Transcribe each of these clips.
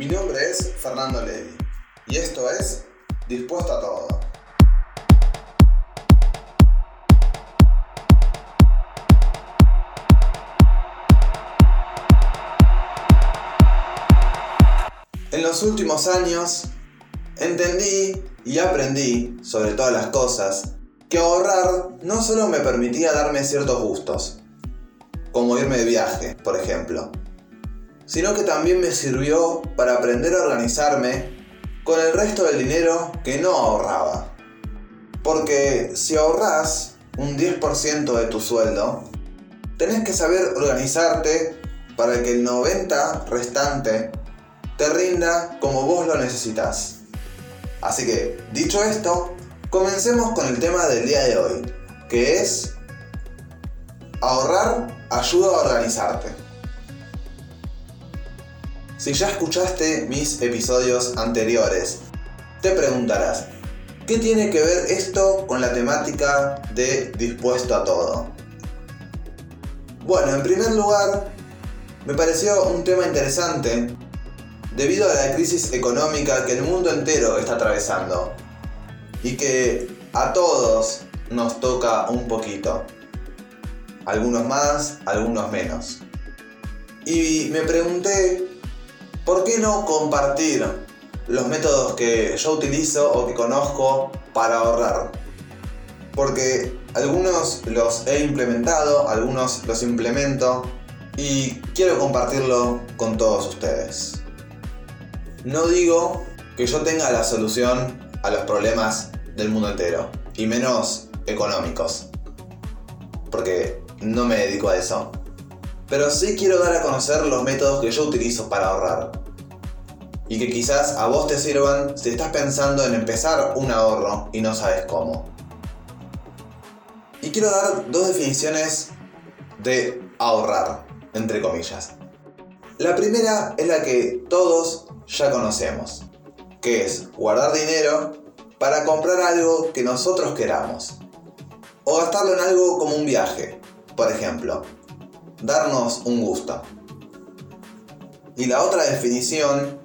Mi nombre es Fernando Levi y esto es Dispuesto a Todo. En los últimos años entendí y aprendí, sobre todas las cosas, que ahorrar no solo me permitía darme ciertos gustos, como irme de viaje, por ejemplo, sino que también me sirvió para aprender a organizarme con el resto del dinero que no ahorraba. Porque si ahorras un 10% de tu sueldo, tenés que saber organizarte para que el 90% restante te rinda como vos lo necesitas. Así que, dicho esto, comencemos con el tema del día de hoy, que es ahorrar ayuda a organizarte. Si ya escuchaste mis episodios anteriores, te preguntarás, ¿qué tiene que ver esto con la temática de dispuesto a todo? Bueno, en primer lugar, me pareció un tema interesante debido a la crisis económica que el mundo entero está atravesando y que a todos nos toca un poquito. Algunos más, algunos menos. Y me pregunté, ¿por qué no compartir los métodos que yo utilizo o que conozco para ahorrar? Porque algunos los he implementado, algunos los implemento y quiero compartirlo con todos ustedes. No digo que yo tenga la solución a los problemas del mundo entero, y menos económicos, porque no me dedico a eso. Pero sí quiero dar a conocer los métodos que yo utilizo para ahorrar. Y que quizás a vos te sirvan si estás pensando en empezar un ahorro y no sabes cómo. Y quiero dar dos definiciones de ahorrar, entre comillas. La primera es la que todos ya conocemos, que es guardar dinero para comprar algo que nosotros queramos. O gastarlo en algo como un viaje, por ejemplo. Darnos un gusto. Y la otra definición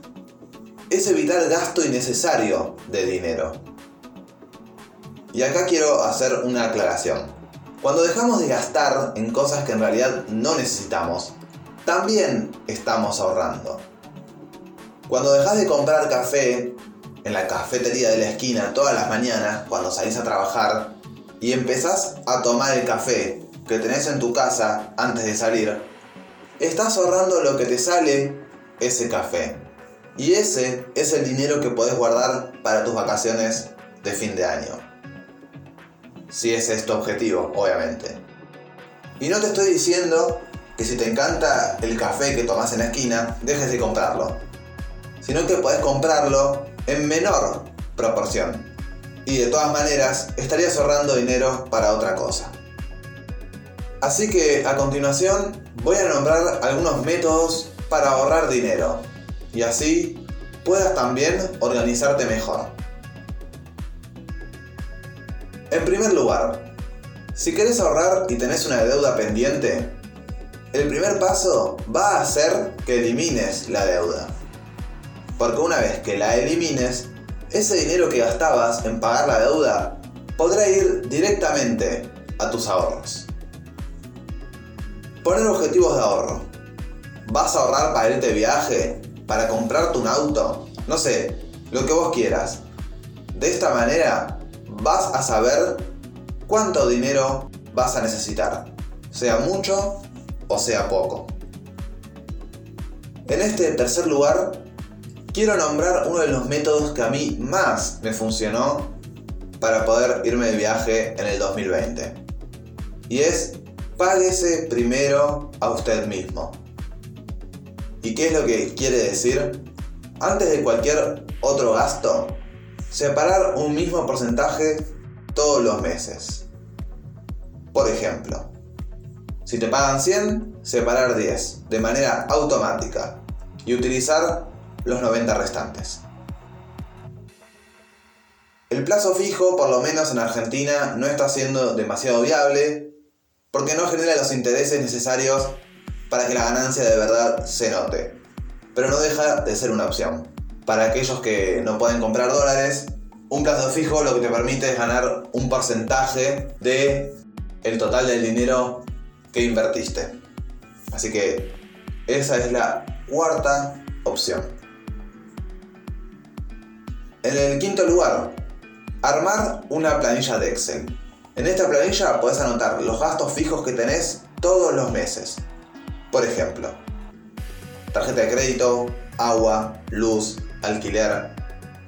es evitar gasto innecesario de dinero. Y acá quiero hacer una aclaración. Cuando dejamos de gastar en cosas que en realidad no necesitamos, también estamos ahorrando. Cuando dejas de comprar café en la cafetería de la esquina todas las mañanas cuando salís a trabajar y empezás a tomar el café que tenés en tu casa antes de salir, estás ahorrando lo que te sale ese café. Y ese es el dinero que podés guardar para tus vacaciones de fin de año. Si es tu objetivo, obviamente. Y no te estoy diciendo que si te encanta el café que tomas en la esquina, dejes de comprarlo sino que podés comprarlo en menor proporción. Y de todas maneras, estarías ahorrando dinero para otra cosa. Así que a continuación voy a nombrar algunos métodos para ahorrar dinero y así puedas también organizarte mejor. En primer lugar, si querés ahorrar y tenés una deuda pendiente, el primer paso va a ser que elimines la deuda. Porque una vez que la elimines, ese dinero que gastabas en pagar la deuda podrá ir directamente a tus ahorros. Poner objetivos de ahorro. ¿Vas a ahorrar para irte de viaje? ¿Para comprarte un auto? No sé, lo que vos quieras. De esta manera vas a saber cuánto dinero vas a necesitar, sea mucho o sea poco. En este tercer lugar quiero nombrar uno de los métodos que a mí más me funcionó para poder irme de viaje en el 2020. Y es páguese primero a usted mismo. ¿Y qué es lo que quiere decir? Antes de cualquier otro gasto, separar un mismo porcentaje todos los meses. Por ejemplo, si te pagan 100, separar 10 de manera automática y utilizar los 90 restantes. El plazo fijo, por lo menos en Argentina, no está siendo demasiado viable porque no genera los intereses necesarios para que la ganancia de verdad se note. pero no deja de ser una opción. Para aquellos que no pueden comprar dólares, un plazo fijo lo que te permite es ganar un porcentaje de el total del dinero que invertiste. Así que esa es la cuarta opción. En el quinto lugar, armar una planilla de Excel. En esta planilla puedes anotar los gastos fijos que tenés todos los meses. Por ejemplo, tarjeta de crédito, agua, luz, alquiler,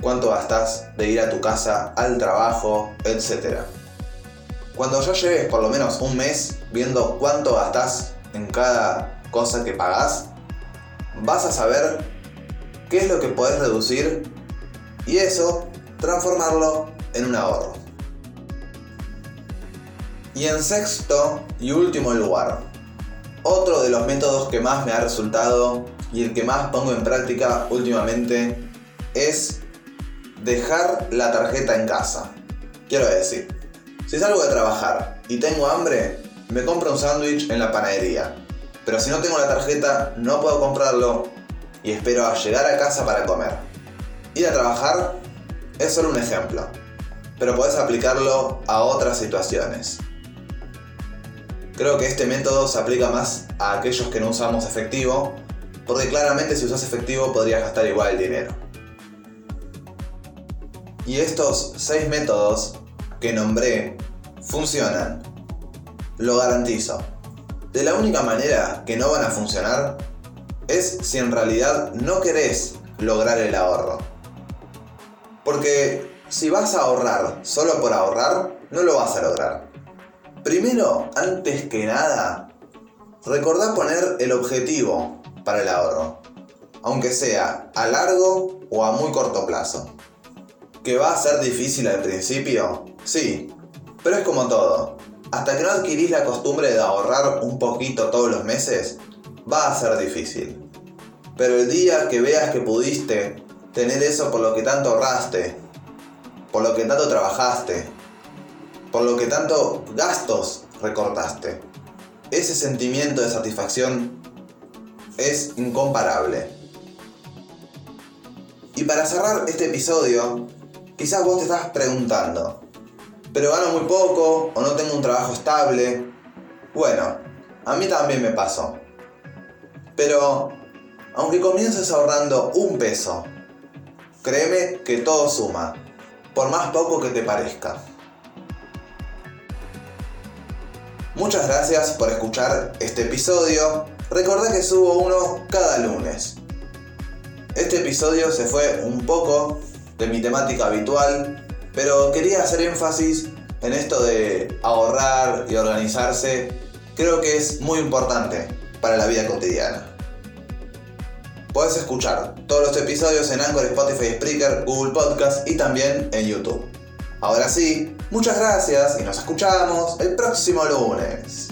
cuánto gastas de ir a tu casa, al trabajo, etc. Cuando ya lleves por lo menos un mes viendo cuánto gastas en cada cosa que pagas, vas a saber qué es lo que puedes reducir y eso transformarlo en un ahorro. Y en sexto y último lugar, otro de los métodos que más me ha resultado y el que más pongo en práctica últimamente es dejar la tarjeta en casa. Quiero decir, si salgo de trabajar y tengo hambre, me compro un sándwich en la panadería. Pero si no tengo la tarjeta, no puedo comprarlo y espero a llegar a casa para comer. Ir a trabajar es solo un ejemplo, pero puedes aplicarlo a otras situaciones. Creo que este método se aplica más a aquellos que no usamos efectivo, porque claramente si usas efectivo podrías gastar igual el dinero. Y estos seis métodos que nombré funcionan. Lo garantizo. De la única manera que no van a funcionar es si en realidad no querés lograr el ahorro. Porque si vas a ahorrar solo por ahorrar, no lo vas a lograr. Primero, antes que nada, recordá poner el objetivo para el ahorro, aunque sea a largo o a muy corto plazo. ¿Que va a ser difícil al principio? Sí, pero es como todo. Hasta que no adquirís la costumbre de ahorrar un poquito todos los meses, va a ser difícil. Pero el día que veas que pudiste tener eso por lo que tanto ahorraste, por lo que tanto trabajaste, por lo que tanto gastos recortaste, ese sentimiento de satisfacción es incomparable. Y para cerrar este episodio, quizás vos te estás preguntando, pero gano muy poco o no tengo un trabajo estable. Bueno, a mí también me pasó. Pero, aunque comiences ahorrando un peso, créeme que todo suma, por más poco que te parezca. Muchas gracias por escuchar este episodio. Recordá que subo uno cada lunes. Este episodio se fue un poco de mi temática habitual, pero quería hacer énfasis en esto de ahorrar y organizarse. Creo que es muy importante para la vida cotidiana. Puedes escuchar todos los episodios en Anchor, Spotify, Spreaker, Google Podcast y también en YouTube. Ahora sí, muchas gracias y nos escuchamos el próximo lunes.